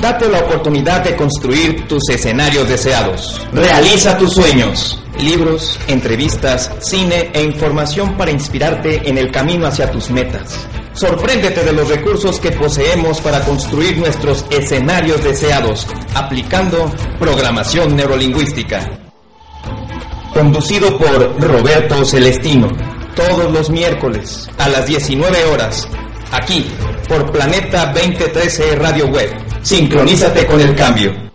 Date la oportunidad de construir tus escenarios deseados. Realiza tus sueños. Libros, entrevistas, cine e información para inspirarte en el camino hacia tus metas. Sorpréndete de los recursos que poseemos para construir nuestros escenarios deseados, aplicando programación neurolingüística. Conducido por Roberto Celestino, todos los miércoles a las 19 horas, aquí por Planeta 2013 Radio Web. Sincronízate con el cambio.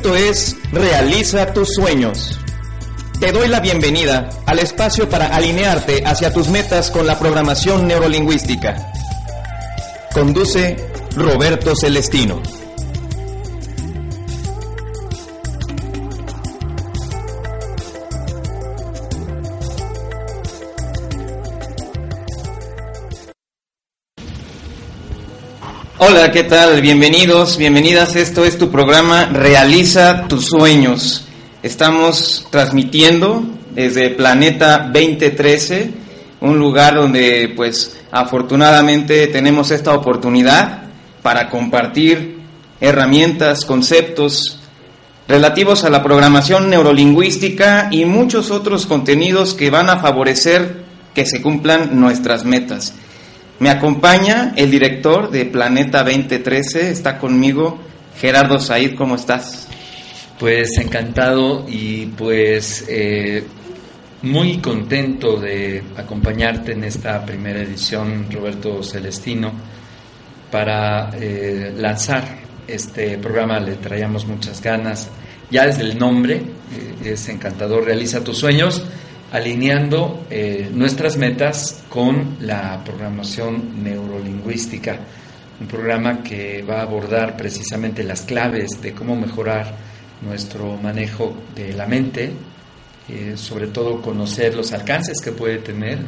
Esto es Realiza tus sueños. Te doy la bienvenida al espacio para alinearte hacia tus metas con la programación neurolingüística. Conduce Roberto Celestino. Hola, ¿qué tal? Bienvenidos, bienvenidas. Esto es tu programa Realiza tus sueños. Estamos transmitiendo desde Planeta 2013, un lugar donde pues afortunadamente tenemos esta oportunidad para compartir herramientas, conceptos relativos a la programación neurolingüística y muchos otros contenidos que van a favorecer que se cumplan nuestras metas. Me acompaña el director de Planeta 2013, está conmigo Gerardo Said, ¿cómo estás? Pues encantado y pues eh, muy contento de acompañarte en esta primera edición, Roberto Celestino, para eh, lanzar este programa. Le traíamos muchas ganas. Ya desde el nombre eh, es encantador, realiza tus sueños, alineando nuestras metas con la programación neurolingüística. Un programa que va a abordar precisamente las claves de cómo mejorar nuestro manejo de la mente, eh, sobre todo conocer los alcances que puede tener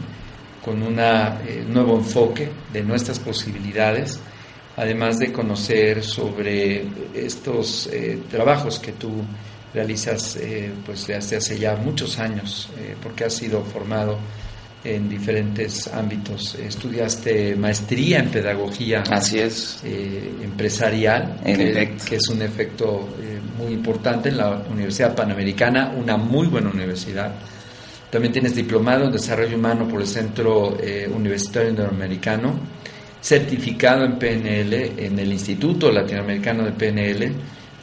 con un eh, nuevo enfoque de nuestras posibilidades, además de conocer sobre estos eh, trabajos que tú realizas pues desde hace ya muchos años, porque has sido formado en diferentes ámbitos. Estudiaste maestría en pedagogía. Así es. Eh, empresarial, que, es un efecto eh, muy importante en la Universidad Panamericana, una muy buena universidad. También tienes diplomado en desarrollo humano por el Centro eh, Universitario Interamericano, certificado en PNL en el Instituto Latinoamericano de PNL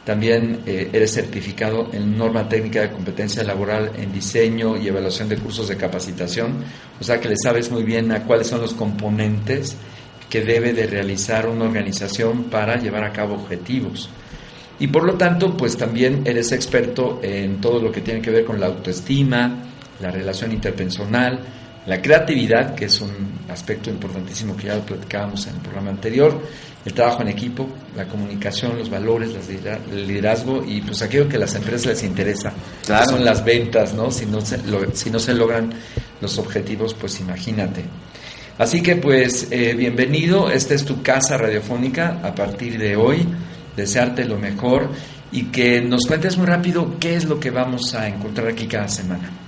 también eh, eres certificado en norma técnica de competencia laboral en diseño y evaluación de cursos de capacitación, o sea que le sabes muy bien a cuáles son los componentes que debe de realizar una organización para llevar a cabo objetivos. Y por lo tanto, pues también eres experto en todo lo que tiene que ver con la autoestima, la relación interpersonal, la creatividad, que es un aspecto importantísimo que ya lo platicábamos en el programa anterior, el trabajo en equipo, la comunicación, los valores, el liderazgo y pues aquello que a las empresas les interesa, son las ventas, ¿no? Si no, se, si no se logran los objetivos, pues imagínate. Así que pues eh, bienvenido, esta es tu casa radiofónica a partir de hoy, desearte lo mejor y que nos cuentes muy rápido qué es lo que vamos a encontrar aquí cada semana.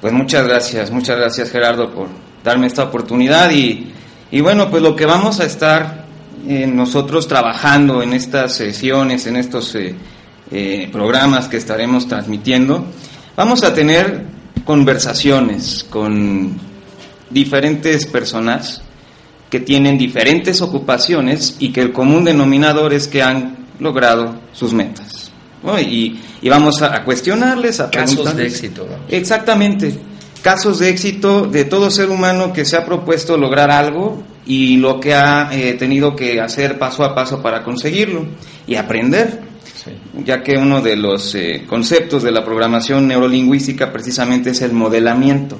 Pues muchas gracias, muchas gracias Gerardo por darme esta oportunidad y, y bueno, pues lo que vamos a estar nosotros trabajando en estas sesiones, en estos eh, eh, programas que estaremos transmitiendo, vamos a tener conversaciones con diferentes personas que tienen diferentes ocupaciones y que el común denominador es que han logrado sus metas. Y, vamos a, cuestionarles, a Casos de éxito. Exactamente, casos de éxito de todo ser humano que se ha propuesto lograr algo y lo que ha eh, tenido que hacer paso a paso para conseguirlo y aprender. Ya que uno de los eh, conceptos de la programación neurolingüística precisamente es el modelamiento.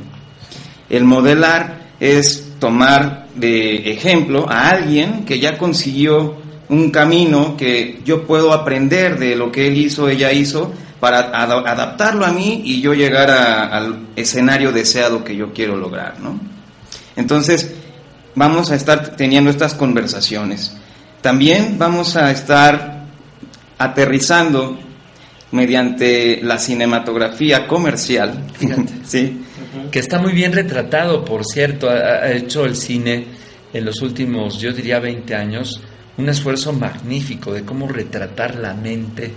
El modelar es tomar de ejemplo a alguien que ya consiguió un camino que yo puedo aprender de lo que él hizo, ella hizo, para adaptarlo a mí y yo llegar al escenario deseado que yo quiero lograr, ¿no? Entonces, vamos a estar teniendo estas conversaciones. También vamos a estar aterrizando mediante la cinematografía comercial, ¿sí? que está muy bien retratado, por cierto, ha, hecho el cine en los últimos, yo diría, 20 años, un esfuerzo magnífico de cómo retratar la mente,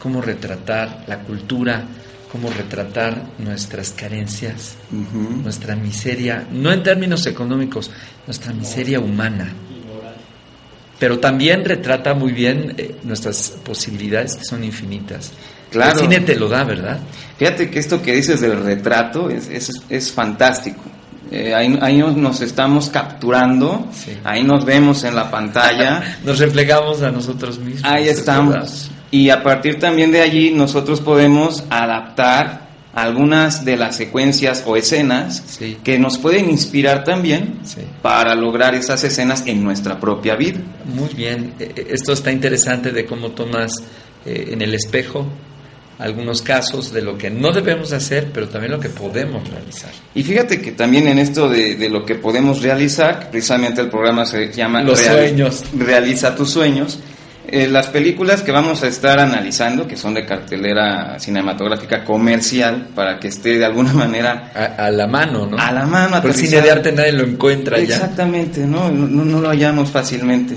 cómo retratar la cultura, cómo retratar nuestras carencias, nuestra miseria, no en términos económicos, nuestra miseria humana. Pero también retrata muy bien eh, nuestras posibilidades que son infinitas. Claro. El cine te lo da, ¿verdad? Fíjate que esto que dices del retrato es, es, fantástico. Eh, ahí, ahí, nos estamos capturando, ahí nos vemos en la pantalla. nos reflejamos a nosotros mismos. Ahí estamos. Y a partir también de allí nosotros podemos adaptar algunas de las secuencias o escenas que nos pueden inspirar también para lograr esas escenas en nuestra propia vida. Muy bien, e, e, esto está interesante de cómo tomas eh, en el espejo algunos casos de lo que no debemos hacer, pero también lo que podemos realizar. Y fíjate que también en esto de, lo que podemos realizar, precisamente el programa se llama Los sueños. Realiza tus sueños. Eh, las películas que vamos a estar analizando, que son de cartelera cinematográfica comercial, para que esté de alguna manera... A, la mano, ¿no? A la mano. Por cine de arte nadie lo encuentra Exactamente, ya. ¿no? No, no lo hallamos fácilmente.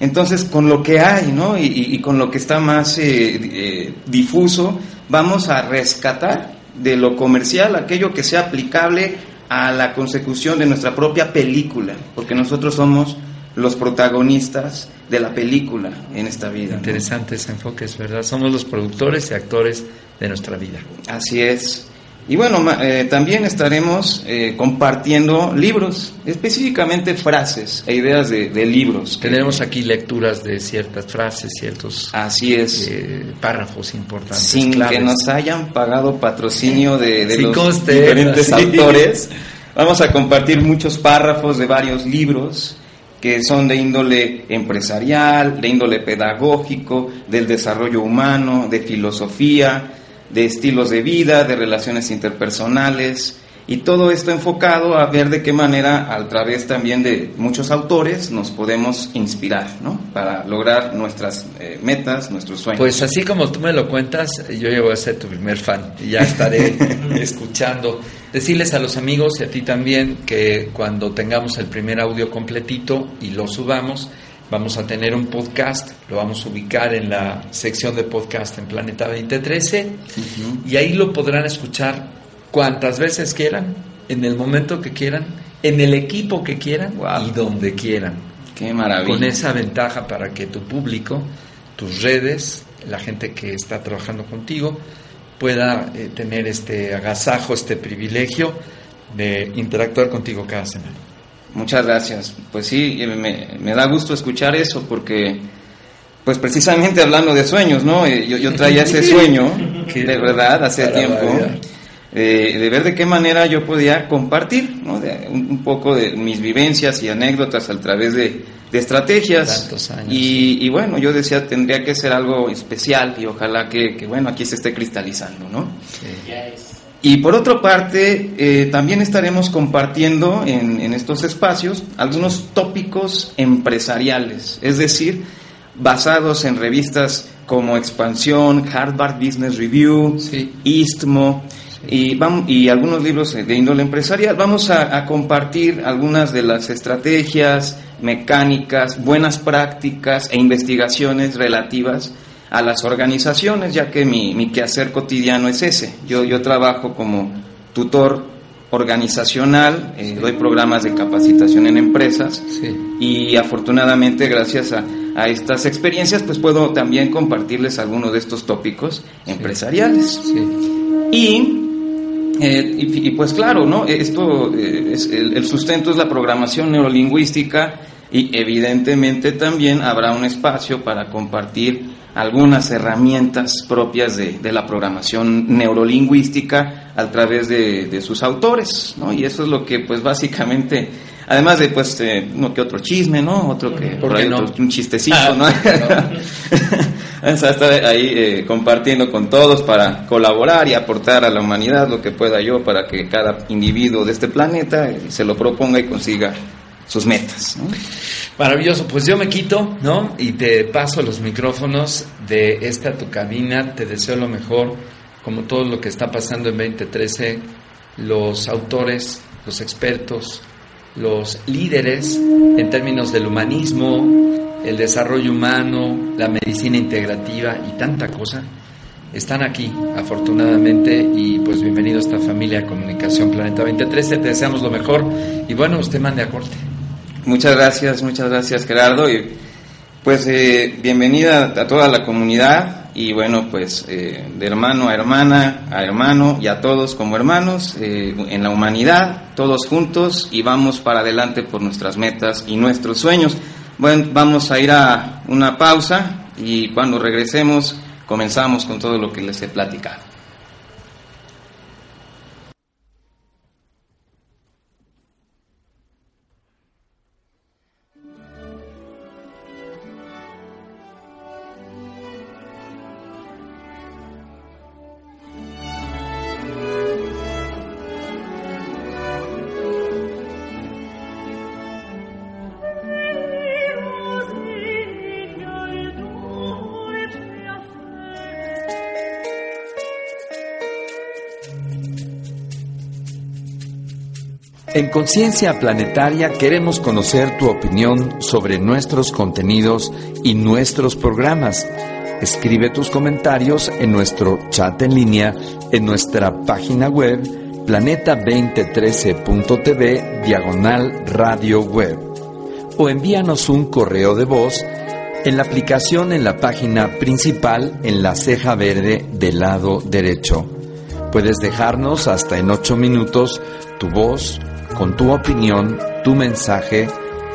Entonces, con lo que hay, ¿no? Y, con lo que está más eh, eh, difuso, vamos a rescatar de lo comercial aquello que sea aplicable a la consecución de nuestra propia película, porque nosotros somos los protagonistas de la película en esta vida. Interesante ese enfoque, es verdad. Somos los productores y actores de nuestra vida. Así es. Y bueno, eh, también estaremos eh, compartiendo libros, específicamente frases e ideas de, libros. Tenemos aquí lecturas de ciertas frases, ciertos Así es. Eh, párrafos importantes. Sin que nos hayan pagado patrocinio de, los diferentes autores. Vamos a compartir muchos párrafos de varios libros que son de índole empresarial, de índole pedagógico, del desarrollo humano, de filosofía, de estilos de vida, de relaciones interpersonales, y todo esto enfocado a ver de qué manera, a través también de muchos autores, nos podemos inspirar, ¿no? Para lograr nuestras eh, metas, nuestros sueños. Pues así como tú me lo cuentas, yo ya voy a ser tu primer fan y ya estaré escuchando. Decirles a los amigos y a ti también que cuando tengamos el primer audio completito y lo subamos, Vamos a tener un podcast, lo vamos a ubicar en la sección de podcast en Planeta 2013 y ahí lo podrán escuchar cuantas veces quieran, en el momento que quieran, en el equipo que quieran y donde quieran. Qué maravilla. Con esa ventaja para que tu público, tus redes, la gente que está trabajando contigo, pueda eh, tener este agasajo, este privilegio de interactuar contigo cada semana. Muchas gracias. Pues sí, me, da gusto escuchar eso porque, pues precisamente hablando de sueños, ¿no? Eh, yo, yo traía ese sueño, de verdad, hace tiempo, eh, de ver de qué manera yo podía compartir, ¿no? un, poco de mis vivencias y anécdotas a través de, estrategias. y, bueno, yo decía, tendría que ser algo especial y ojalá que, bueno, aquí se esté cristalizando, ¿no? Y por otra parte, eh, también estaremos compartiendo en, estos espacios algunos tópicos empresariales, es decir, basados en revistas como Expansión, Harvard Business Review, Istmo y, vamos, y algunos libros de índole empresarial. Vamos a compartir algunas de las estrategias, mecánicas, buenas prácticas e investigaciones relativas a las organizaciones, ya que mi, mi quehacer cotidiano es ese. Yo, yo trabajo como tutor organizacional, eh, doy programas de capacitación en empresas y afortunadamente gracias a, estas experiencias pues puedo también compartirles algunos de estos tópicos empresariales. Y, eh, y, pues claro, ¿no? Esto es, el sustento es la programación neurolingüística y evidentemente también habrá un espacio para compartir algunas herramientas propias de, de la programación neurolingüística a través de, de, sus autores, ¿no? Y eso es lo que, pues, básicamente, además de, pues, eh, uno que otro chisme, ¿no? Otro que, por ahí, un chistecito, ah, ¿no? Vamos a estar ahí eh, compartiendo con todos para colaborar y aportar a la humanidad lo que pueda yo para que cada individuo de este planeta eh, se lo proponga y consiga sus metas. Maravilloso, pues yo me quito, ¿no? Y te paso los micrófonos de esta tu cabina, te deseo lo mejor, como todo lo que está pasando en 2013, los autores, los expertos, los líderes en términos del humanismo, el desarrollo humano, la medicina integrativa y tanta cosa, están aquí, afortunadamente, y pues bienvenido a esta familia Comunicación Planeta 2013. Te deseamos lo mejor y bueno, usted mande a corte. Muchas gracias, muchas gracias Gerardo. Y pues eh, bienvenida a toda la comunidad y bueno, pues eh, de hermano a hermana, a hermano y a todos como hermanos eh, en la humanidad, todos juntos y vamos para adelante por nuestras metas y nuestros sueños. Bueno, vamos a ir a una pausa y cuando regresemos comenzamos con todo lo que les he platicado. En Conciencia Planetaria queremos conocer tu opinión sobre nuestros contenidos y nuestros programas. Escribe tus comentarios en nuestro chat en línea en nuestra página web planeta2013.tv diagonal radio web o envíanos un correo de voz en la aplicación en la página principal en la ceja verde del lado derecho. Puedes dejarnos hasta en ocho minutos tu voz con tu opinión, tu mensaje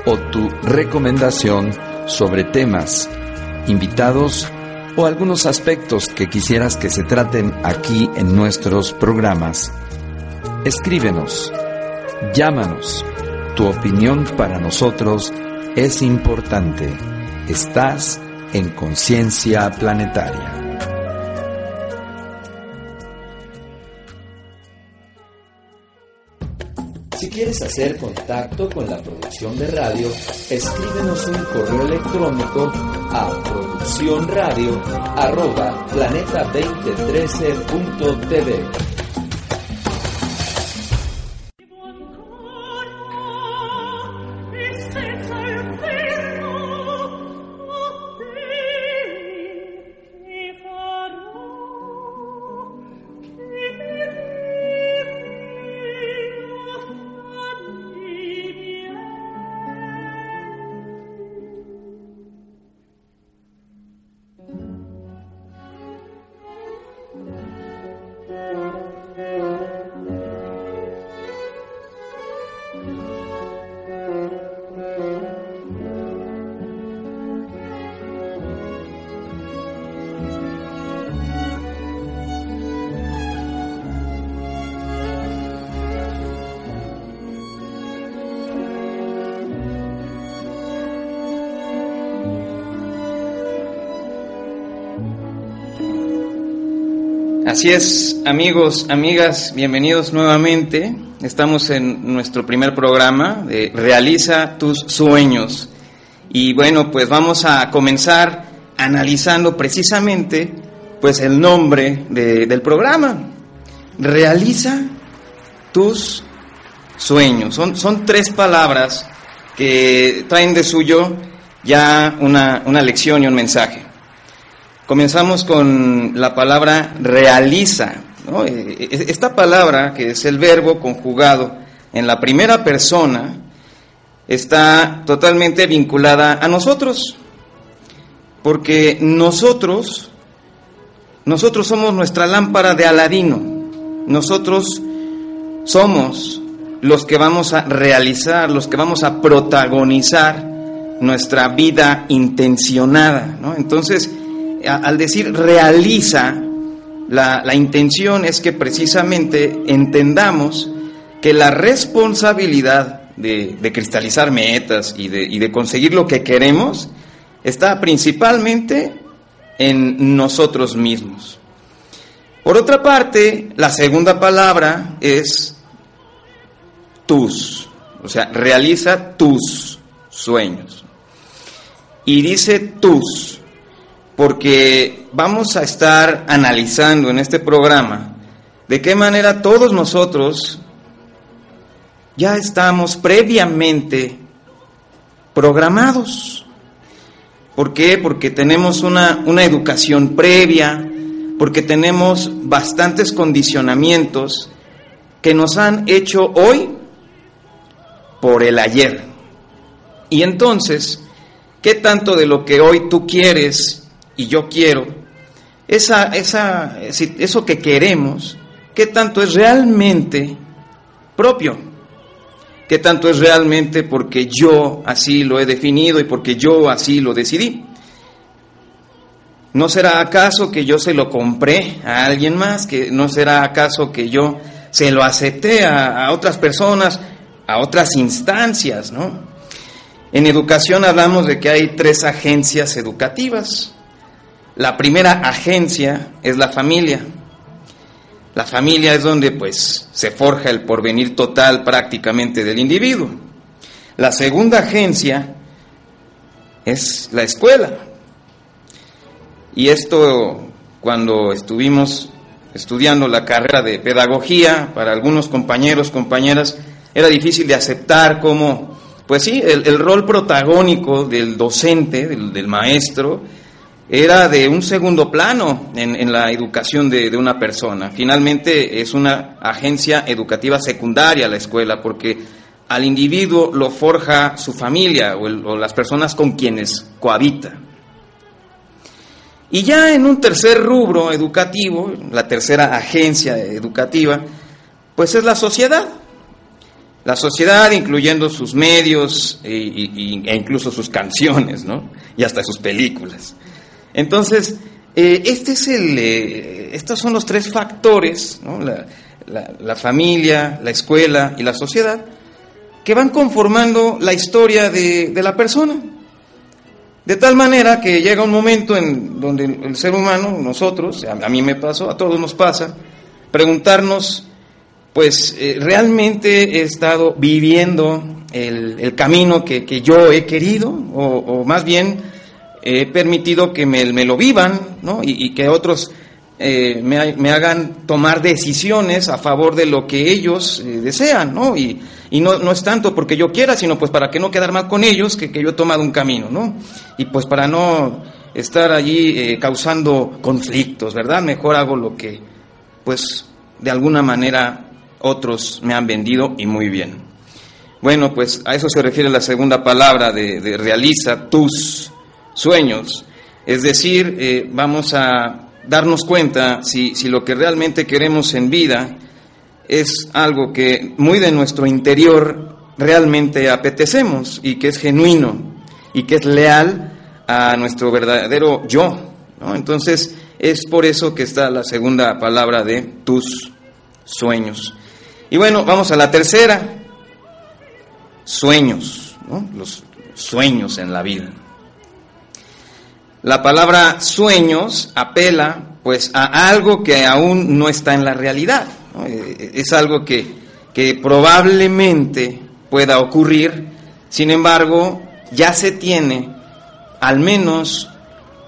o tu recomendación sobre temas, invitados o algunos aspectos que quisieras que se traten aquí en nuestros programas. Escríbenos, llámanos. Tu opinión para nosotros es importante. Estás en conciencia planetaria. Quieres hacer contacto con la producción de radio, escríbenos un correo electrónico a producciónradio@planeta2013.tv. Así es, amigos, amigas, bienvenidos nuevamente. Estamos en nuestro primer programa de Realiza tus sueños. Y bueno, pues vamos a comenzar analizando precisamente pues el nombre del programa. Realiza tus sueños. Son, son tres palabras que traen de suyo ya una, una lección y un mensaje. Comenzamos con la palabra realiza. Eh, eh, esta palabra, que es el verbo conjugado en la primera persona, está totalmente vinculada a nosotros, porque nosotros, nosotros somos nuestra lámpara de Aladino, nosotros somos los que vamos a realizar, los que vamos a protagonizar nuestra vida intencionada. ¿no? Entonces, al decir realiza, la, intención es que precisamente entendamos que la responsabilidad de, cristalizar metas y de, y de conseguir lo que queremos está principalmente en nosotros mismos. Por otra parte, la segunda palabra es tus, o sea, realiza tus sueños. Y dice tus, porque vamos a estar analizando en este programa de qué manera todos nosotros ya estamos previamente programados. ¿Por qué? Porque tenemos una, una educación previa, porque tenemos bastantes condicionamientos que nos han hecho hoy por el ayer. Y entonces, ¿qué tanto de lo que hoy tú quieres y yo quiero, esa, esa, eso que queremos, qué tanto es realmente propio? ¿Qué tanto es realmente porque yo así lo he definido y porque yo así lo decidí? ¿No será acaso que yo se lo compré a alguien más? ¿Que no será acaso que yo se lo acepté a, a otras personas, a otras instancias, ¿no? En educación hablamos de que hay tres agencias educativas. La primera agencia es la familia. La familia es donde pues se forja el porvenir total prácticamente del individuo. La segunda agencia es la escuela. Y esto cuando estuvimos estudiando la carrera de pedagogía, para algunos compañeros, compañeras, era difícil de aceptar cómo pues sí, el, rol protagónico del docente, del, maestro, era de un segundo plano en, la educación de, una persona. Finalmente es una agencia educativa secundaria la escuela, porque al individuo lo forja su familia o, las personas con quienes cohabita. Y ya en un tercer rubro educativo, la tercera agencia educativa, pues es la sociedad. La sociedad, incluyendo sus medios e, incluso sus canciones, ¿no? Y hasta sus películas. Entonces, eh, este es el, eh, estos son los tres factores, ¿no? la, familia, la escuela y la sociedad, que van conformando la historia de, de la persona. De tal manera que llega un momento en donde el ser humano, nosotros, a mí me pasó, a todos nos pasa, preguntarnos pues eh, realmente he estado viviendo el, camino que, yo he querido, o, más bien he permitido que me, lo vivan, ¿no? Y, que otros eh, me, hagan tomar decisiones a favor de lo que ellos eh, desean, ¿no? Y, no, no, es tanto porque yo quiera, sino pues para que no quedar mal con ellos, que, que yo he tomado un camino, ¿no? Y pues para no estar allí causando conflictos, ¿verdad? Mejor hago lo que, pues, de alguna manera otros me han vendido y muy bien. Bueno, pues a eso se refiere la segunda palabra de, realiza tus sueños. Es decir, eh, vamos a darnos cuenta si, si lo que realmente queremos en vida es algo que muy de nuestro interior realmente apetecemos y que es genuino y que es leal a nuestro verdadero yo. Entonces es por eso que está la segunda palabra de tus sueños. Y bueno, vamos a la tercera. Sueños, los sueños en la vida. La palabra sueños apela pues a algo que aún no está en la realidad. Eh, es algo que, que probablemente pueda ocurrir, sin embargo, ya se tiene al menos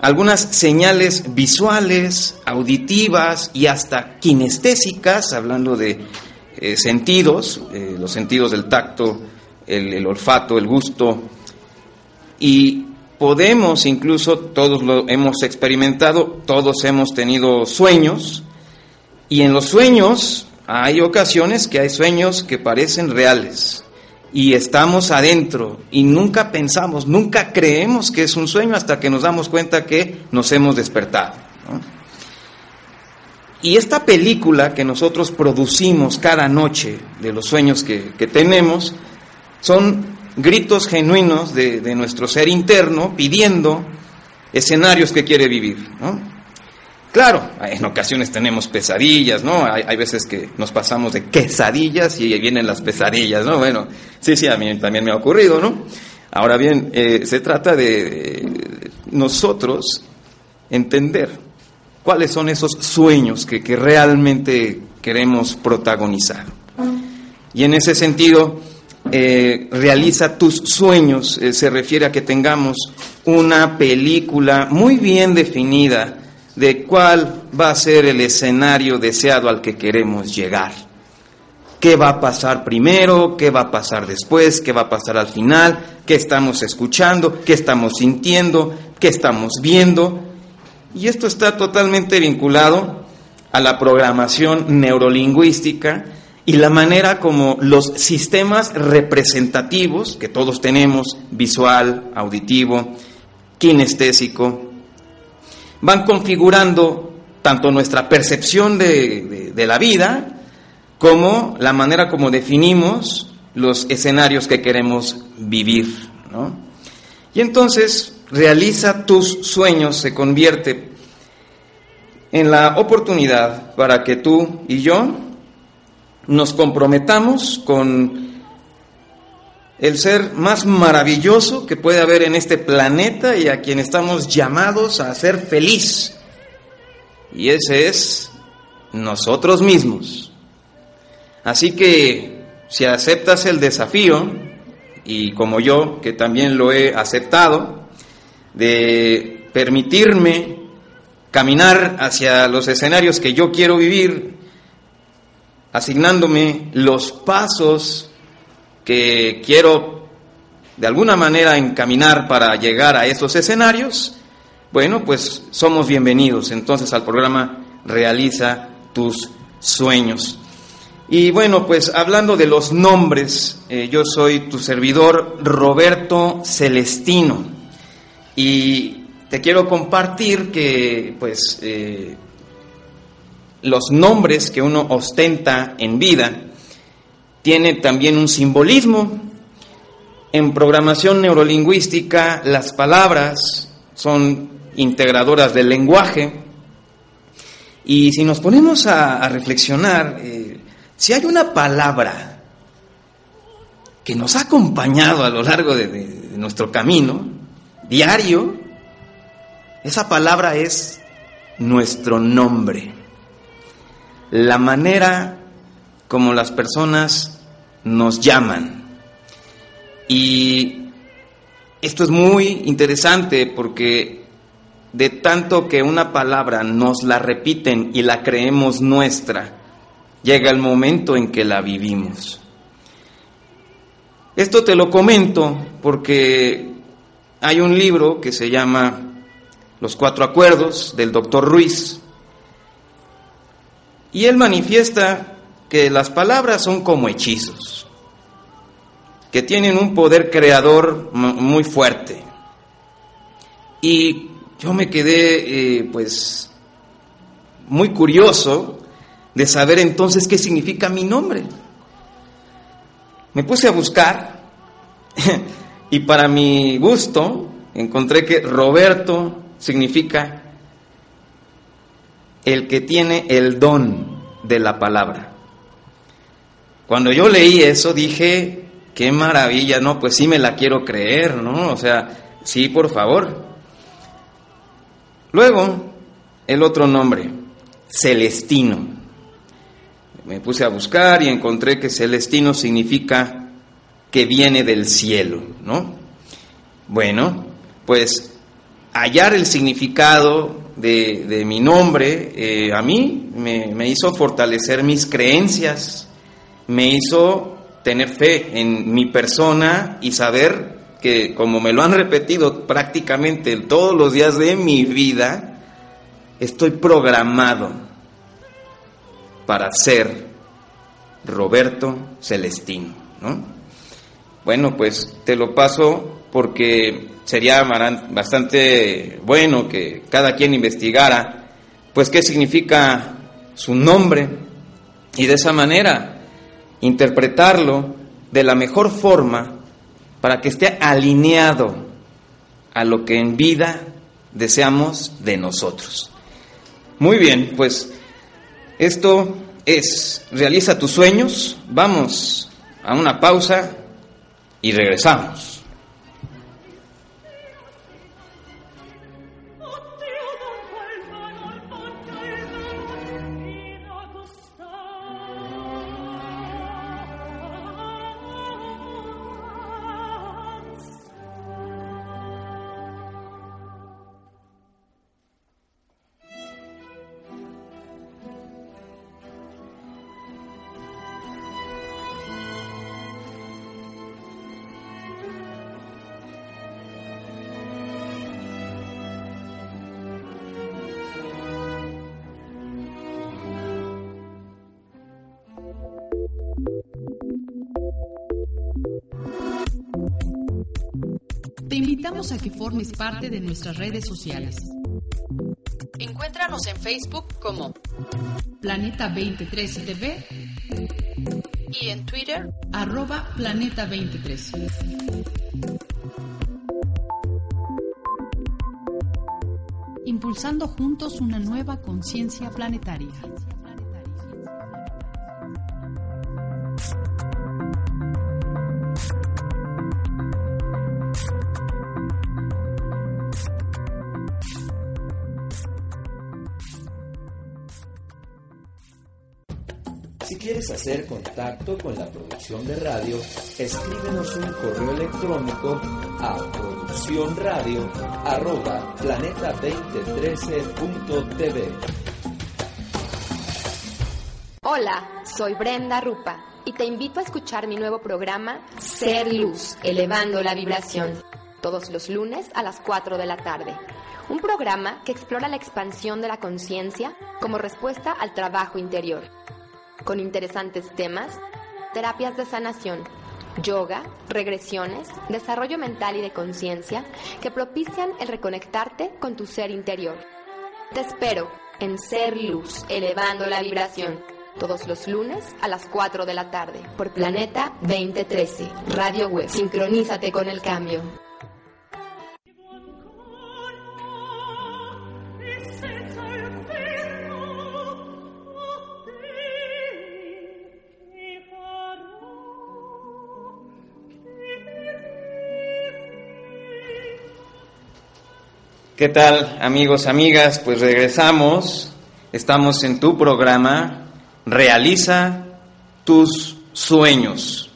algunas señales visuales, auditivas y hasta kinestésicas, hablando de eh, sentidos, eh, los sentidos del tacto, el, olfato, el gusto, y podemos incluso, todos lo hemos experimentado, todos hemos tenido sueños, Y en los sueños hay ocasiones que hay sueños que parecen reales y estamos adentro y nunca pensamos, nunca creemos que es un sueño hasta que nos damos cuenta que nos hemos despertado. Y esta película que nosotros producimos cada noche de los sueños que, tenemos son gritos genuinos de, de, nuestro ser interno pidiendo escenarios que quiere vivir. ¿no? Claro, en ocasiones tenemos pesadillas, ¿no? Hay, veces que nos pasamos de quesadillas y vienen las pesadillas, ¿no? Bueno, sí, sí, a mí también me ha ocurrido, ¿no? Ahora bien, eh, se trata de nosotros entender cuáles son esos sueños que, realmente queremos protagonizar. Y en ese sentido, eh, realiza tus sueños, eh, se refiere a que tengamos una película muy bien definida, de cuál va a ser el escenario deseado al que queremos llegar. ¿Qué va a pasar primero? ¿Qué va a pasar después? ¿Qué va a pasar al final? ¿Qué estamos escuchando? ¿Qué estamos sintiendo? ¿Qué estamos viendo? Y esto está totalmente vinculado a la programación neurolingüística y la manera como los sistemas representativos que todos tenemos, visual, auditivo, kinestésico, van configurando tanto nuestra percepción de, la vida como la manera como definimos los escenarios que queremos vivir. Y entonces, realiza tus sueños, se convierte en la oportunidad para que tú y yo nos comprometamos con el ser más maravilloso que puede haber en este planeta y a quien estamos llamados a ser feliz. Y ese es nosotros mismos. Así que si aceptas el desafío, y como yo, que también lo he aceptado, de permitirme caminar hacia los escenarios que yo quiero vivir, asignándome los pasos que quiero de alguna manera encaminar para llegar a esos escenarios, bueno, pues somos bienvenidos entonces al programa Realiza tus sueños. Y bueno, pues hablando de los nombres, eh, yo soy tu servidor Roberto Celestino y te quiero compartir que pues eh, los nombres que uno ostenta en vida, tiene también un simbolismo. En programación neurolingüística las palabras son integradoras del lenguaje. Y si nos ponemos a, reflexionar, eh, si hay una palabra que nos ha acompañado a lo largo de, de nuestro camino diario, esa palabra es nuestro nombre. La manera como las personas nos llaman. Y esto es muy interesante porque de tanto que una palabra nos la repiten y la creemos nuestra, llega el momento en que la vivimos. Esto te lo comento porque hay un libro que se llama Los Cuatro Acuerdos del doctor Ruiz y él manifiesta que las palabras son como hechizos, que tienen un poder creador muy fuerte. Y yo me quedé, eh, pues, muy curioso de saber entonces qué significa mi nombre. Me puse a buscar y para mi gusto encontré que Roberto significa el que tiene el don de la palabra. Cuando yo leí eso dije, qué maravilla, no, pues sí me la quiero creer, ¿no? O sea, sí, por favor. Luego, el otro nombre, Celestino. Me puse a buscar y encontré que Celestino significa que viene del cielo, ¿no? Bueno, pues hallar el significado de, mi nombre eh, a mí me, me hizo fortalecer mis creencias, me hizo tener fe en mi persona y saber que, como me lo han repetido prácticamente todos los días de mi vida, estoy programado para ser Roberto Celestino, ¿no? Bueno, pues te lo paso porque sería bastante bueno que cada quien investigara, pues qué significa su nombre y de esa manera interpretarlo de la mejor forma para que esté alineado a lo que en vida deseamos de nosotros. Muy bien, pues esto es Realiza tus sueños. Vamos a una pausa y regresamos. Formes parte de nuestras redes sociales. Encuéntranos en Facebook como Planeta 2013 TV y en Twitter arroba Planeta 2013. Impulsando juntos una nueva conciencia planetaria. Quieres hacer contacto con la producción de radio, escríbenos un correo electrónico a producciónradio@planeta2013.tv. Hola, soy Brenda Rupa y te invito a escuchar mi nuevo programa Ser Luz, elevando la vibración, todos los lunes a las 4 de la tarde. Un programa que explora la expansión de la conciencia como respuesta al trabajo interior con interesantes temas, terapias de sanación, yoga, regresiones, desarrollo mental y de conciencia que propician el reconectarte con tu ser interior. Te espero en Ser Luz, elevando la vibración, todos los lunes a las 4 de la tarde por Planeta 2013, Radio Web. Sincronízate con el cambio. ¿Qué tal amigos, amigas? Pues regresamos. Estamos en tu programa Realiza tus sueños.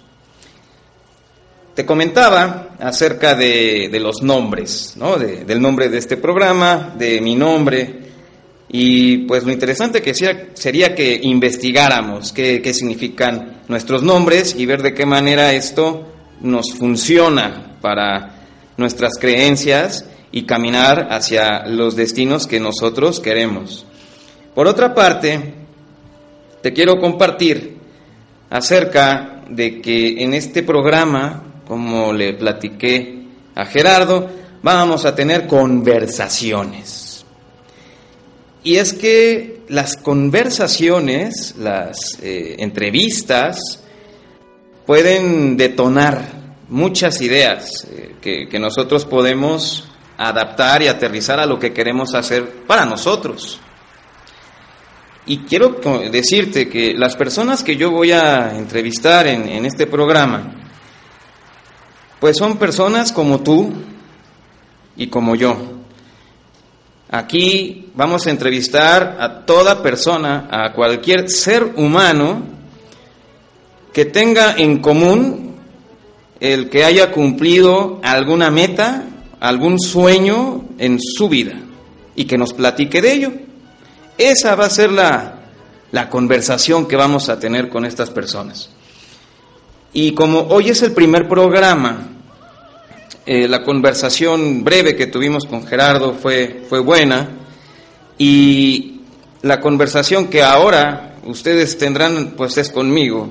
Te comentaba acerca de, los nombres, ¿no? del nombre de este programa, de mi nombre. Y pues lo interesante que sería, sería que investigáramos qué, qué significan nuestros nombres y ver de qué manera esto nos funciona para nuestras creencias y caminar hacia los destinos que nosotros queremos. Por otra parte, te quiero compartir acerca de que en este programa, como le platiqué a Gerardo, vamos a tener conversaciones. Y es que las conversaciones, las eh, entrevistas, pueden detonar muchas ideas eh, que, que nosotros podemos adaptar y aterrizar a lo que queremos hacer para nosotros. Y quiero decirte que las personas que yo voy a entrevistar en, este programa, pues son personas como tú y como yo. Aquí vamos a entrevistar a toda persona, a cualquier ser humano que tenga en común el que haya cumplido alguna meta algún sueño en su vida y que nos platique de ello. Esa va a ser la, conversación que vamos a tener con estas personas. Y como hoy es el primer programa, eh, la conversación breve que tuvimos con Gerardo fue, fue buena y la conversación que ahora ustedes tendrán pues es conmigo.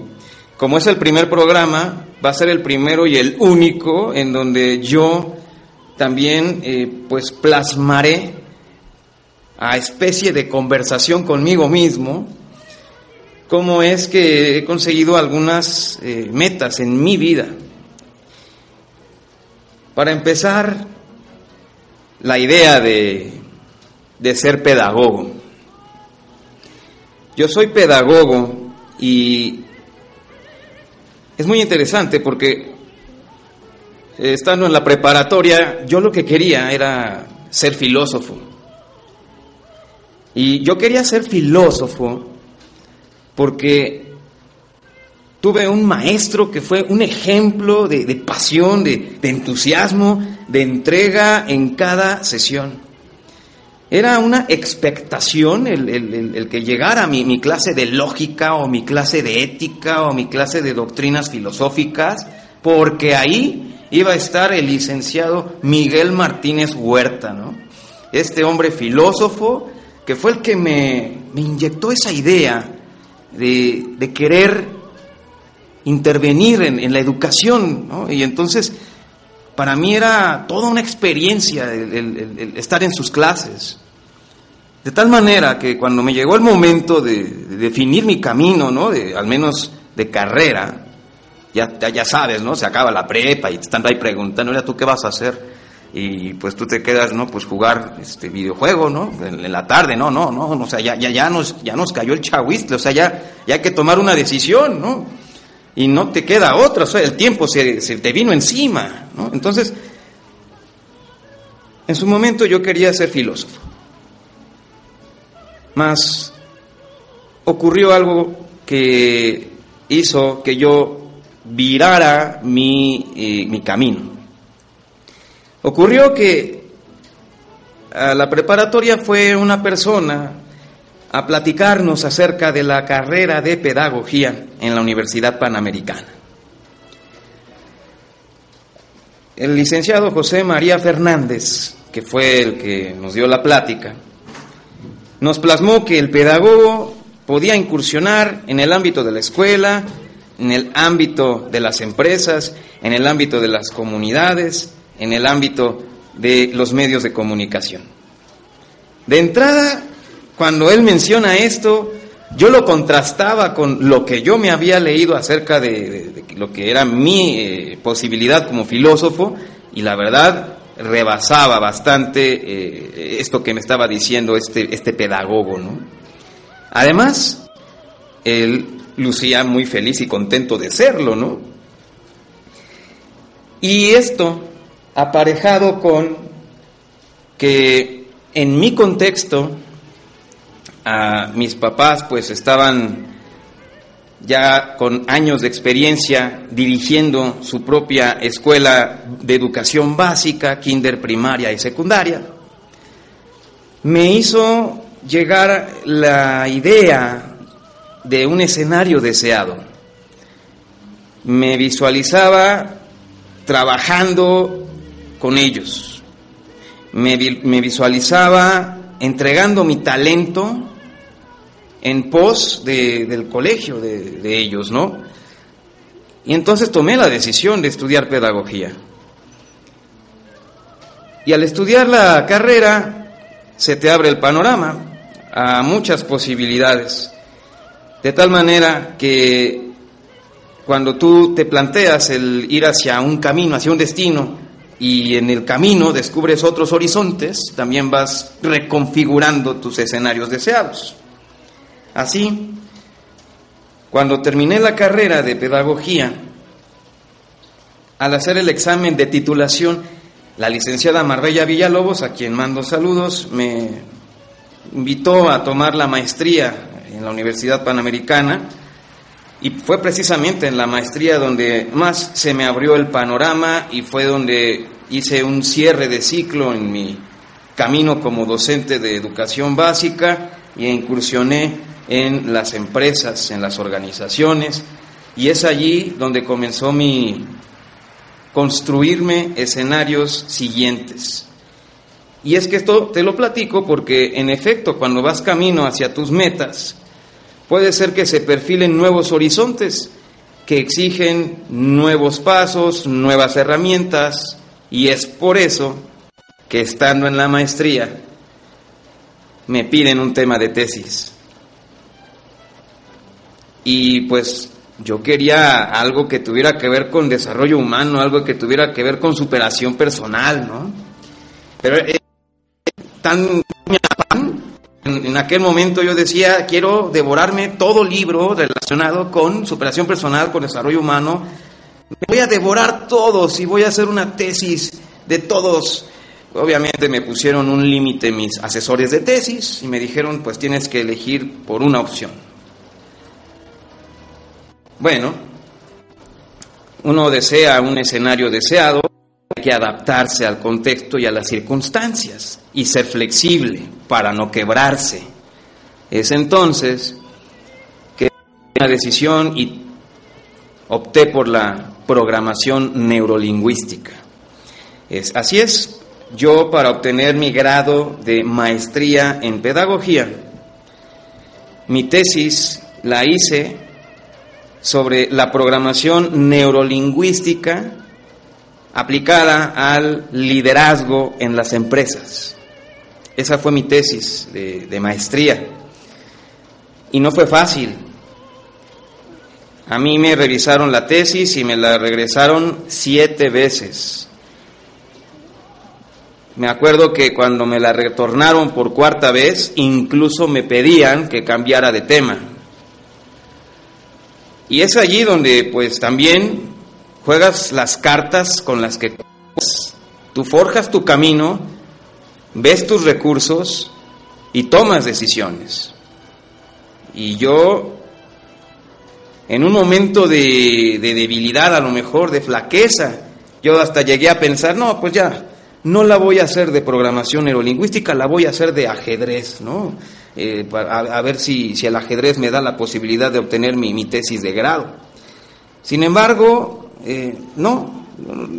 Como es el primer programa, va a ser el primero y el único en donde yo también eh, pues plasmaré a especie de conversación conmigo mismo cómo es que he conseguido algunas eh, metas en mi vida. Para empezar, la idea de, de ser pedagogo. Yo soy pedagogo y es muy interesante porque estando en la preparatoria, yo lo que quería era ser filósofo. Y yo quería ser filósofo porque tuve un maestro que fue un ejemplo de, pasión, de, entusiasmo, de entrega en cada sesión. Era una expectación el, que llegara mi, mi, clase de lógica o mi clase de ética o mi clase de doctrinas filosóficas, porque ahí iba a estar el licenciado Miguel Martínez Huerta, ¿no? Este hombre filósofo que fue el que me, inyectó esa idea de, querer intervenir en, la educación, ¿no? Y entonces para mí era toda una experiencia el, estar en sus clases. De tal manera que cuando me llegó el momento de, definir mi camino, ¿no? De, al menos de carrera, ya, ya, sabes, ¿no? Se acaba la prepa y te están ahí preguntando, ¿ya tú qué vas a hacer? Y pues tú te quedas, ¿no? Pues jugar este videojuego, ¿no? En, la tarde, no, no, no, o sea, ya, ya, ya, nos, ya nos cayó el chahuistle, o sea, ya, ya hay que tomar una decisión, ¿no? y no te queda otra, o sea, el tiempo se, se te vino encima, ¿no? Entonces, en su momento yo quería ser filósofo, mas ocurrió algo que hizo que yo virara mi, eh, mi camino. Ocurrió que a la preparatoria fue una persona a platicarnos acerca de la carrera de pedagogía en la Universidad Panamericana. El licenciado José María Fernández, que fue el que nos dio la plática, nos plasmó que el pedagogo podía incursionar en el ámbito de la escuela, en el ámbito de las empresas, en el ámbito de las comunidades, en el ámbito de los medios de comunicación. De entrada, cuando él menciona esto, yo lo contrastaba con lo que yo me había leído acerca de, lo que era mi eh, posibilidad como filósofo y la verdad rebasaba bastante eh, esto que me estaba diciendo este, este pedagogo. ¿no? Además, él lucía muy feliz y contento de serlo, ¿no? Y esto aparejado con que en mi contexto mis papás pues estaban ya con años de experiencia dirigiendo su propia escuela de educación básica, kinder, primaria y secundaria, me hizo llegar la idea de un escenario deseado. Me visualizaba trabajando con ellos. Me, me visualizaba entregando mi talento en pos del colegio de, de ellos, ¿no? Y entonces tomé la decisión de estudiar pedagogía. Y al estudiar la carrera, se te abre el panorama a muchas posibilidades. De tal manera que cuando tú te planteas el ir hacia un camino, hacia un destino, y en el camino descubres otros horizontes, también vas reconfigurando tus escenarios deseados. Así, cuando terminé la carrera de pedagogía, al hacer el examen de titulación, la licenciada Marbella Villalobos, a quien mando saludos, me invitó a tomar la maestría en la Universidad Panamericana y fue precisamente en la maestría donde más se me abrió el panorama y fue donde hice un cierre de ciclo en mi camino como docente de educación básica y incursioné en las empresas, en las organizaciones, y es allí donde comenzó mi construirme escenarios siguientes. Y es que esto te lo platico porque en efecto cuando vas camino hacia tus metas, Puede ser que se perfilen nuevos horizontes que exigen nuevos pasos, nuevas herramientas, y es por eso que estando en la maestría me piden un tema de tesis. Y pues yo quería algo que tuviera que ver con desarrollo humano, algo que tuviera que ver con superación personal, ¿no? Pero tan en, aquel momento yo decía, quiero devorarme todo libro relacionado con superación personal, con desarrollo humano. Me voy a devorar todos y voy a hacer una tesis de todos. Obviamente me pusieron un límite mis asesores de tesis y me dijeron, pues tienes que elegir por una opción. Bueno, uno desea un escenario deseado, que adaptarse al contexto y a las circunstancias y ser flexible para no quebrarse. Es entonces que una decisión y opté por la programación neurolingüística. Es, así es, yo para obtener mi grado de maestría en pedagogía, mi tesis la hice sobre la programación neurolingüística aplicada al liderazgo en las empresas. Esa fue mi tesis de, maestría. Y no fue fácil. A mí me revisaron la tesis y me la regresaron siete veces. Me acuerdo que cuando me la retornaron por cuarta vez, incluso me pedían que cambiara de tema. Y es allí donde pues también juegas las cartas con las que tú forjas tu camino, ves tus recursos y tomas decisiones. Y yo, en un momento de, de, debilidad, a lo mejor de flaqueza, yo hasta llegué a pensar, no, pues ya, no la voy a hacer de programación neurolingüística, la voy a hacer de ajedrez, ¿no? Eh, a, ver si, el ajedrez me da la posibilidad de obtener mi, tesis de grado. Sin embargo, eh, no,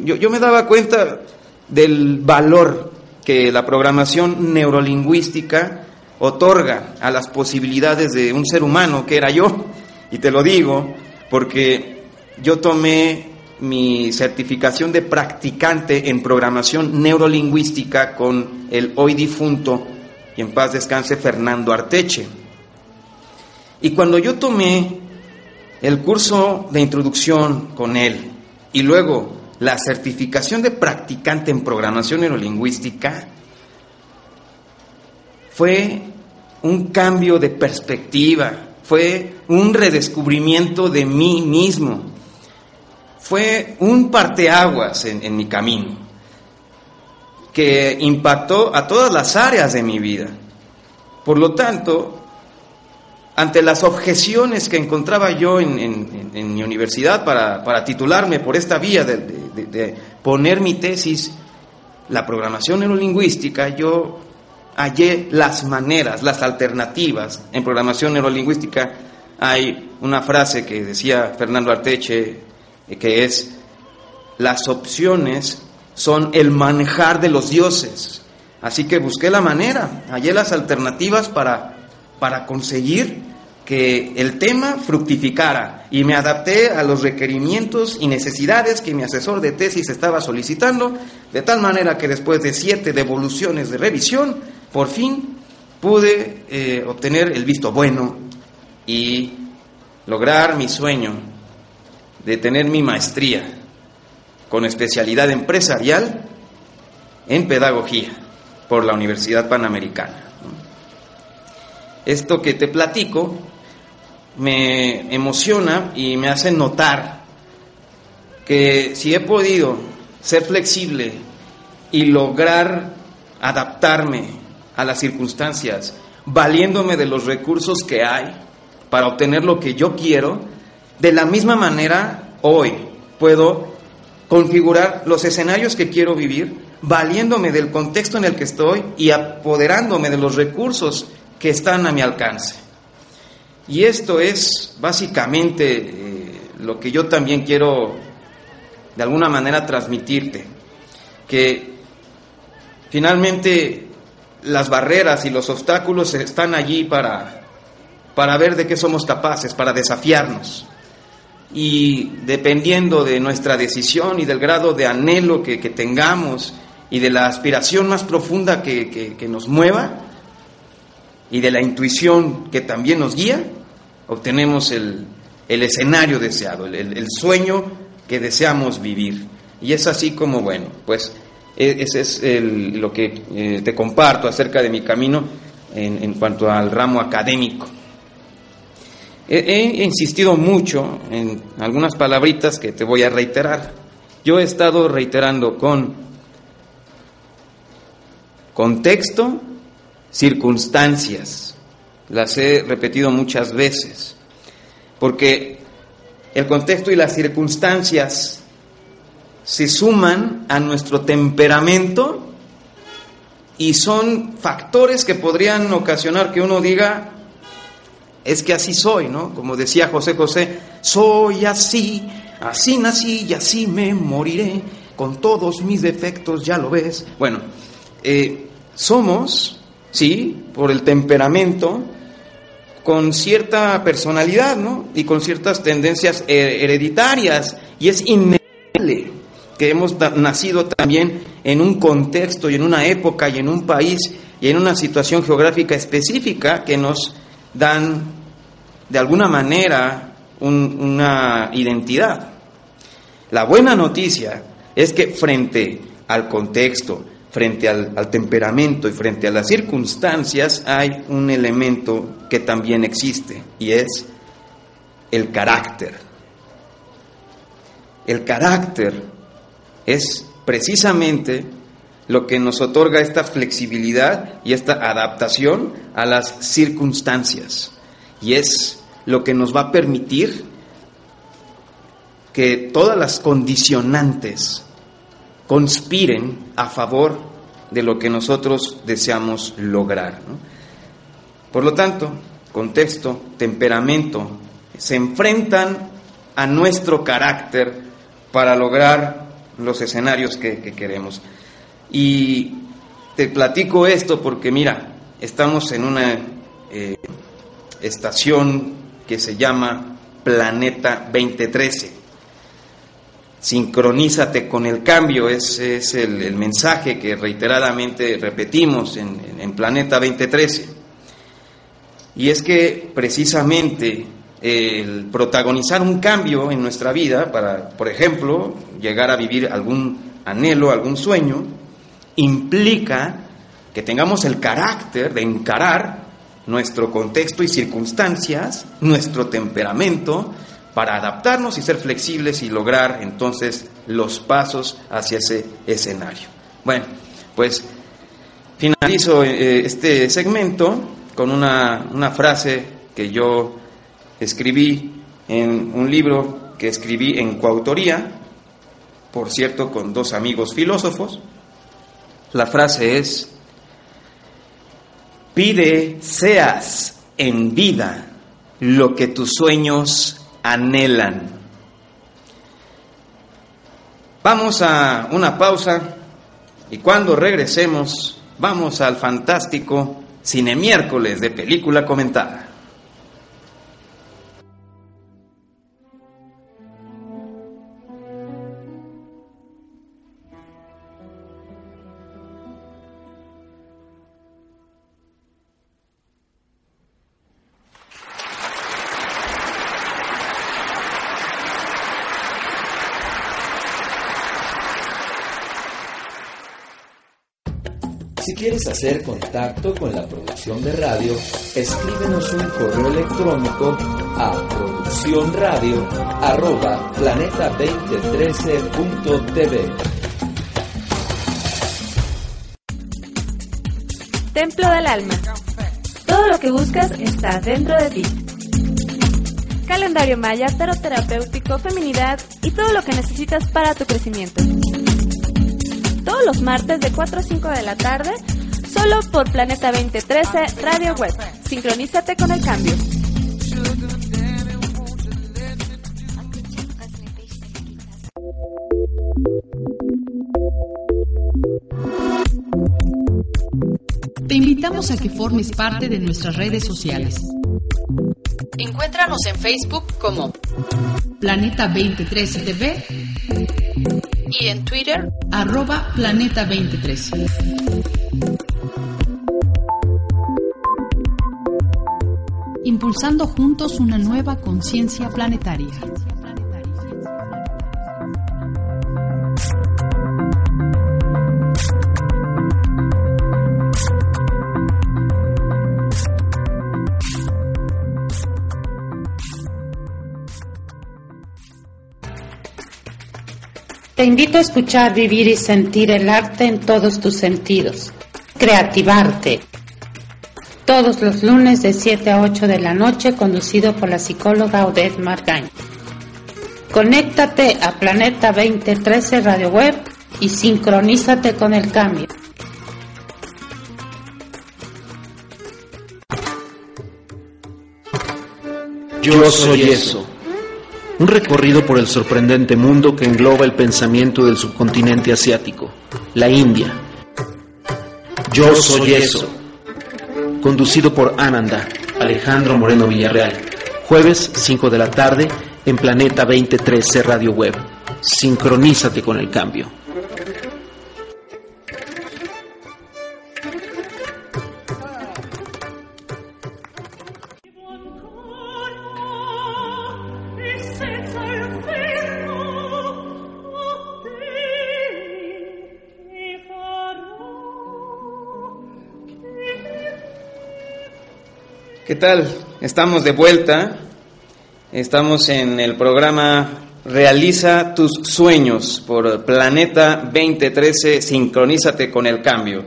yo, yo me daba cuenta del valor que la programación neurolingüística otorga a las posibilidades de un ser humano que era yo. Y te lo digo porque yo tomé mi certificación de practicante en programación neurolingüística con el hoy difunto y en paz descanse Fernando Arteche. Y cuando yo tomé el curso de introducción con él y luego la certificación de practicante en programación neurolingüística, fue un cambio de perspectiva, fue un redescubrimiento de mí mismo, fue un parteaguas en, en mi camino que impactó a todas las áreas de mi vida. Por lo tanto, ante las objeciones que encontraba yo en, mi universidad para, titularme por esta vía de, de, poner mi tesis, la programación neurolingüística, yo hallé las maneras, las alternativas. En programación neurolingüística hay una frase que decía Fernando Arteche, que es, las opciones son el manjar de los dioses. Así que busqué la manera, hallé las alternativas para, para conseguir que el tema fructificara y me adapté a los requerimientos y necesidades que mi asesor de tesis estaba solicitando, de tal manera que después de siete devoluciones de revisión, por fin pude eh, obtener el visto bueno y lograr mi sueño de tener mi maestría con especialidad empresarial en pedagogía por la Universidad Panamericana. Esto que te platico me emociona y me hace notar que si he podido ser flexible y lograr adaptarme a las circunstancias, valiéndome de los recursos que hay para obtener lo que yo quiero, de la misma manera hoy puedo configurar los escenarios que quiero vivir, valiéndome del contexto en el que estoy y apoderándome de los recursos que están a mi alcance. Y esto es básicamente eh, lo que yo también quiero de alguna manera transmitirte, que finalmente las barreras y los obstáculos están allí para, para ver de qué somos capaces, para desafiarnos. Y dependiendo de nuestra decisión y del grado de anhelo que, tengamos y de la aspiración más profunda que, nos mueva y de la intuición que también nos guía, obtenemos el, escenario deseado, el, sueño que deseamos vivir. Y es así como, bueno, pues e, ese es lo que eh, te comparto acerca de mi camino en cuanto al ramo académico. He, insistido mucho en algunas palabritas que te voy a reiterar. Yo he estado reiterando con contexto, circunstancias. Las he repetido muchas veces. Porque el contexto y las circunstancias se suman a nuestro temperamento y son factores que podrían ocasionar que uno diga, es que así soy, ¿no? Como decía José José, soy así, así nací y así me moriré, con todos mis defectos, ya lo ves. Bueno, eh, somos, sí, por el temperamento, con cierta personalidad, ¿no? Y con ciertas tendencias hereditarias, y es innegable que hemos nacido también en un contexto y en una época y en un país y en una situación geográfica específica que nos dan de alguna manera una identidad. La buena noticia es que frente al contexto, frente al, temperamento y frente a las circunstancias hay un elemento que también existe y es el carácter. El carácter es precisamente lo que nos otorga esta flexibilidad y esta adaptación a las circunstancias. Y es lo que nos va a permitir que todas las condicionantes conspiren a favor de lo que nosotros deseamos lograr. Por lo tanto, contexto, temperamento, se enfrentan a nuestro carácter para lograr los escenarios que, queremos. Y te platico esto porque mira, estamos en una eh, estación que se llama Planeta 2013. Sincronízate con el cambio, ese es el, mensaje que reiteradamente repetimos en, en, Planeta 2013. Y es que precisamente el protagonizar un cambio en nuestra vida para, por ejemplo, llegar a vivir algún anhelo, algún sueño, implica que tengamos el carácter de encarar nuestro contexto y circunstancias, nuestro temperamento, para adaptarnos y ser flexibles y lograr entonces los pasos hacia ese escenario. Bueno, pues finalizo eh, este segmento con una, una frase que yo escribí en un libro que escribí en coautoría, por cierto, con dos amigos filósofos. La frase es, pide seas en vida lo que tus sueños anhelan. Vamos a una pausa y cuando regresemos vamos al fantástico Cine Miércoles de película comentada. Hacer contacto con la producción de radio, escríbenos un correo electrónico a producciónradio@planeta2013.tv. Templo del Alma. Todo lo que buscas está dentro de ti. Calendario maya, terapéutico, feminidad y todo lo que necesitas para tu crecimiento todos los martes de 4 a 5 de la tarde, solo por Planeta 2013 Radio Web. Sincronízate con el cambio. Te invitamos a que formes parte de nuestras redes sociales. Encuéntranos en Facebook como Planeta 2013 TV y en Twitter arroba Planeta 2013. Impulsando juntos una nueva conciencia planetaria. Te invito a escuchar, vivir y sentir el arte en todos tus sentidos. Creativarte. Todos los lunes de 7 a 8 de la noche, conducido por la psicóloga Odette Margañ. Conéctate a Planeta 2013 Radio Web y sincronízate con el cambio. Yo soy eso un recorrido por el sorprendente mundo que engloba el pensamiento del subcontinente asiático, la India. Yo soy eso. Conducido por Ananda, Alejandro Moreno Villarreal. Jueves 5 de la tarde en Planeta 2013 Radio Web. Sincronízate con el cambio. ¿Qué tal? Estamos de vuelta. Estamos en el programa Realiza tus sueños por Planeta 2013, sincronízate con el cambio.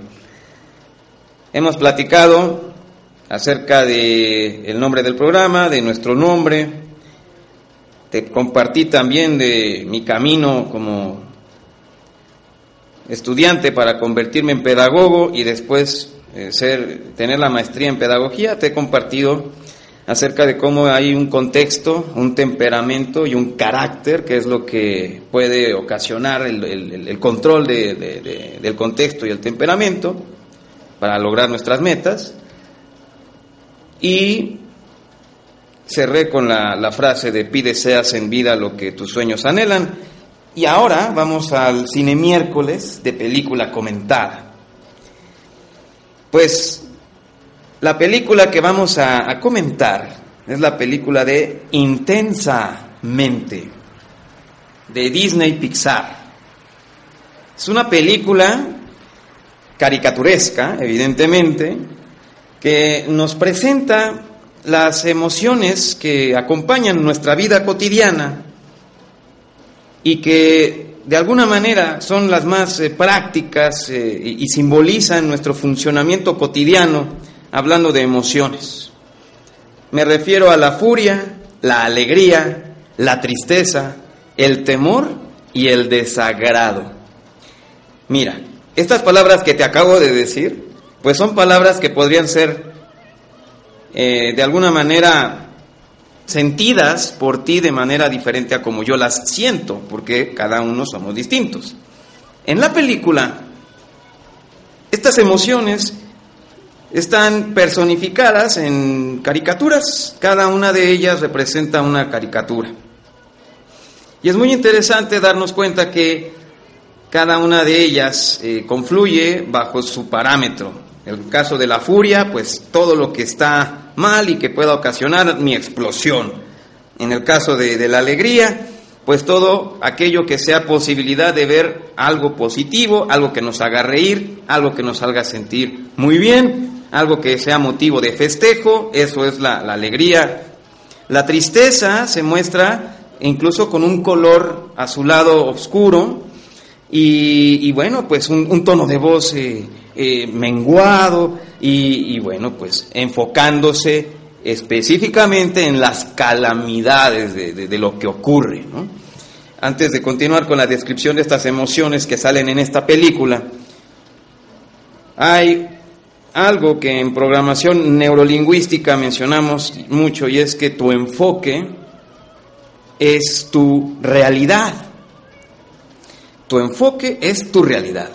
Hemos platicado acerca de el nombre del programa, de nuestro nombre. Te compartí también de mi camino como estudiante para convertirme en pedagogo y después ser, tener la maestría en pedagogía, te he compartido acerca de cómo hay un contexto, un temperamento y un carácter, que es lo que puede ocasionar el, control del contexto y el temperamento para lograr nuestras metas. Y cerré con la, la frase de pide seas en vida lo que tus sueños anhelan. Y ahora vamos al cine miércoles de película comentada. Pues la película que vamos a, comentar es la película de Intensamente, de Disney Pixar. Es una película caricaturesca, evidentemente, que nos presenta las emociones que acompañan nuestra vida cotidiana y que de alguna manera son las más eh, prácticas eh, y simbolizan nuestro funcionamiento cotidiano, hablando de emociones. Me refiero a la furia, la alegría, la tristeza, el temor y el desagrado. Mira, estas palabras que te acabo de decir, pues son palabras que podrían ser eh, de alguna manera sentidas por ti de manera diferente a como yo las siento, porque cada uno somos distintos. En la película, estas emociones están personificadas en caricaturas, cada una de ellas representa una caricatura. Y es muy interesante darnos cuenta que cada una de ellas eh, confluye bajo su parámetro. El caso de la furia, pues todo lo que está mal y que pueda ocasionar mi explosión. En el caso de, la alegría, pues todo aquello que sea posibilidad de ver algo positivo, algo que nos haga reír, algo que nos haga sentir muy bien, algo que sea motivo de festejo, eso es la, alegría. La tristeza se muestra incluso con un color azulado oscuro y, bueno, pues un, tono de voz eh, eh, menguado y, bueno, pues enfocándose específicamente en las calamidades de, lo que ocurre. Antes de continuar con la descripción de estas emociones que salen en esta película, hay algo que en programación neurolingüística mencionamos mucho y es que tu enfoque es tu realidad. Tu enfoque es tu realidad.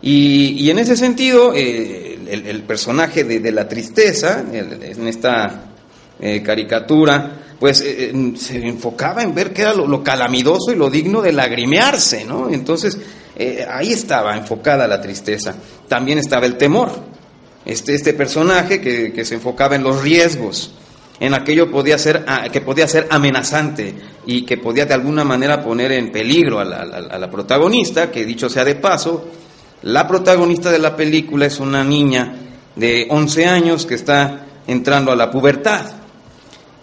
Y, en ese sentido, eh, el, personaje de, la tristeza, en esta eh, caricatura, pues eh, se enfocaba en ver qué era lo, calamidoso y lo digno de lagrimearse, ¿no? Entonces, ahí estaba enfocada la tristeza. También estaba el temor. Este, este personaje que se enfocaba en los riesgos, en aquello podía ser, ah, que podía ser amenazante y que podía de alguna manera poner en peligro a la, protagonista, que dicho sea de paso, la protagonista de la película es una niña de 11 años que está entrando a la pubertad.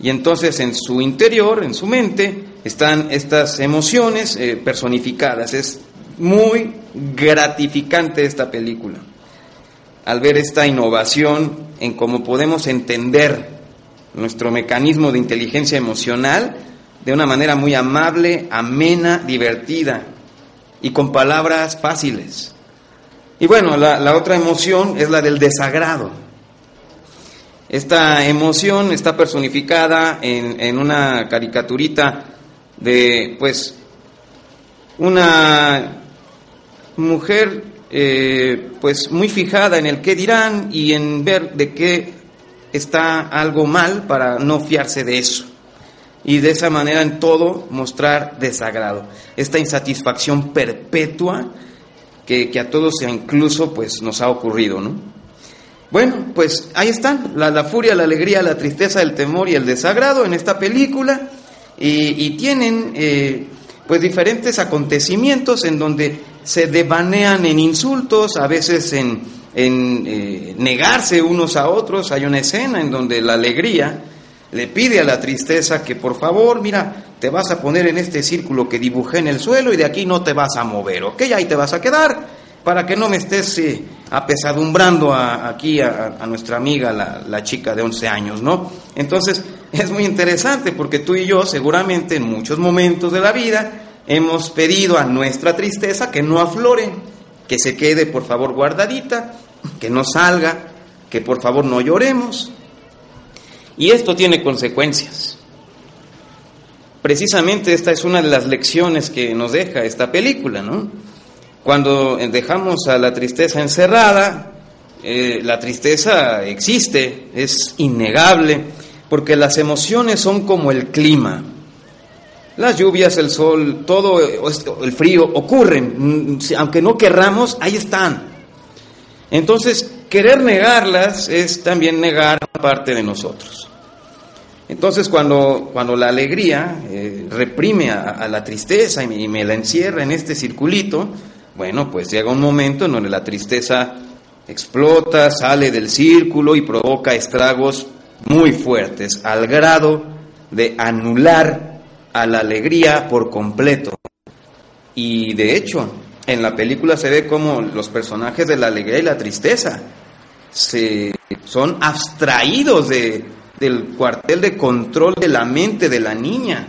Y entonces en su interior, en su mente, están estas emociones eh, personificadas. Es muy gratificante esta película. Al ver esta innovación en cómo podemos entender nuestro mecanismo de inteligencia emocional de una manera muy amable, amena, divertida y con palabras fáciles. Y bueno, la, otra emoción es la del desagrado. Esta emoción está personificada en, en una caricaturita de, pues, una mujer, eh, pues, muy fijada en el qué dirán y en ver de qué está algo mal para no fiarse de eso. Y de esa manera en todo mostrar desagrado. Esta insatisfacción perpetua que, a todos incluso pues nos ha ocurrido, ¿no? Bueno, pues ahí están, la, furia, la alegría, la tristeza, el temor y el desagrado en esta película y, tienen eh, pues diferentes acontecimientos en donde se devanean en insultos, a veces en, en eh, negarse unos a otros. Hay una escena en donde la alegría le pide a la tristeza que por favor, mira, te vas a poner en este círculo que dibujé en el suelo y de aquí no te vas a mover, ¿ok? Ahí te vas a quedar para que no me estés eh, apesadumbrando aquí a, nuestra amiga, la, la, chica de 11 años, ¿no? Entonces, es muy interesante porque tú y yo seguramente en muchos momentos de la vida hemos pedido a nuestra tristeza que no aflore, que se quede por favor guardadita, que no salga, que por favor no lloremos. Y esto tiene consecuencias. Precisamente esta es una de las lecciones que nos deja esta película, ¿no? Cuando dejamos a la tristeza encerrada, eh, la tristeza existe, es innegable, porque las emociones son como el clima. Las lluvias, el sol, todo el frío ocurren, aunque no querramos, ahí están. Entonces, querer negarlas es también negar parte de nosotros. Entonces, cuando, cuando la alegría eh, reprime a, la tristeza y me, la encierra en este circulito, bueno, pues llega un momento en donde la tristeza explota, sale del círculo y provoca estragos muy fuertes, al grado de anular a la alegría por completo. Y de hecho, en la película se ve como los personajes de la alegría y la tristeza se, son abstraídos de, del cuartel de control de la mente de la niña.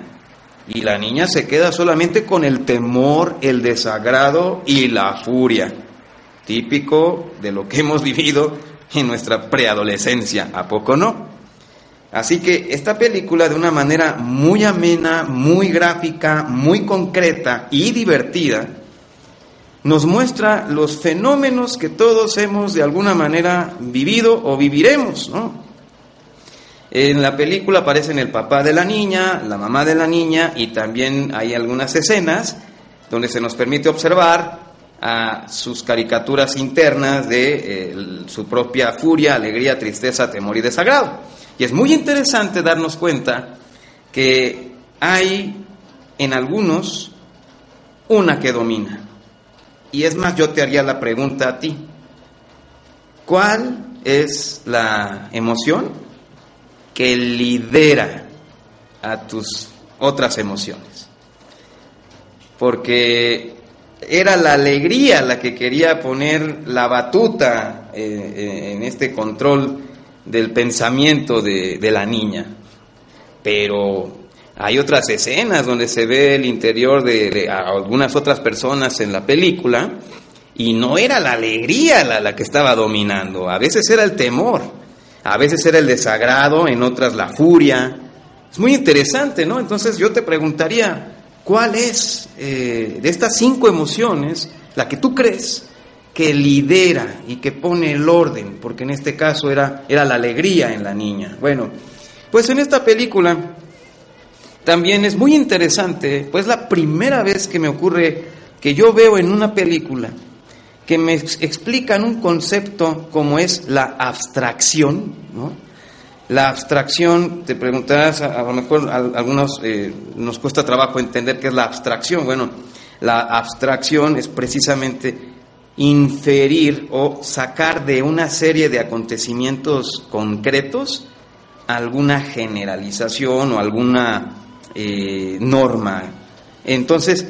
Y la niña se queda solamente con el temor, el desagrado y la furia, típico de lo que hemos vivido en nuestra preadolescencia, ¿a poco no? Así que esta película de una manera muy amena, muy gráfica, muy concreta y divertida, nos muestra los fenómenos que todos hemos de alguna manera vivido o viviremos, En la película aparecen el papá de la niña, la mamá de la niña y también hay algunas escenas donde se nos permite observar a sus caricaturas internas de eh, su propia furia, alegría, tristeza, temor y desagrado. Y es muy interesante darnos cuenta que hay en algunos una que domina. Y es más, yo te haría la pregunta a ti. ¿Cuál es la emoción que lidera a tus otras emociones? Porque era la alegría la que quería poner la batuta eh, eh, en este control del pensamiento de, de la niña. Pero hay otras escenas donde se ve el interior de, algunas otras personas en la película y no era la alegría la, la que estaba dominando, a veces era el temor, a veces era el desagrado, en otras la furia. Es muy interesante, ¿no? Entonces yo te preguntaría, ¿cuál es eh, de estas cinco emociones la que tú crees que lidera y que pone el orden, porque en este caso era, era la alegría en la niña. Bueno, pues en esta película también es muy interesante, pues la primera vez que me ocurre que yo veo en una película que me explican un concepto como es la abstracción, ¿no? La abstracción, te preguntarás, a, lo mejor a, algunos eh, nos cuesta trabajo entender qué es la abstracción. Bueno, la abstracción es precisamente inferir o sacar de una serie de acontecimientos concretos alguna generalización o alguna eh, norma. Entonces,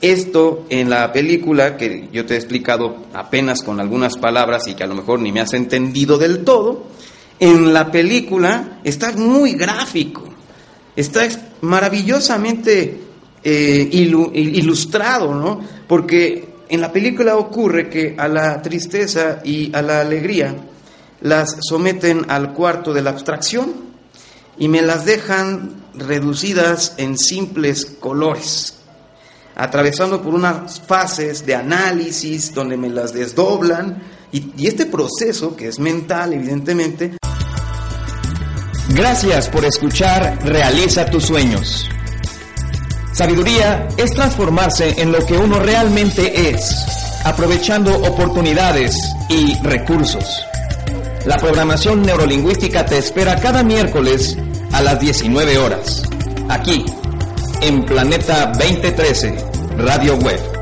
esto en la película, que yo te he explicado apenas con algunas palabras y que a lo mejor ni me has entendido del todo, en la película está muy gráfico, está maravillosamente eh, ilustrado, ¿no? Porque en la película ocurre que a la tristeza y a la alegría las someten al cuarto de la abstracción y me las dejan reducidas en simples colores, atravesando por unas fases de análisis donde me las desdoblan y, este proceso, que es mental evidentemente. Gracias por escuchar Realiza tus sueños. Sabiduría es transformarse en lo que uno realmente es, aprovechando oportunidades y recursos. La programación neurolingüística te espera cada miércoles a las 19 horas, aquí, en Planeta 2013, Radio Web.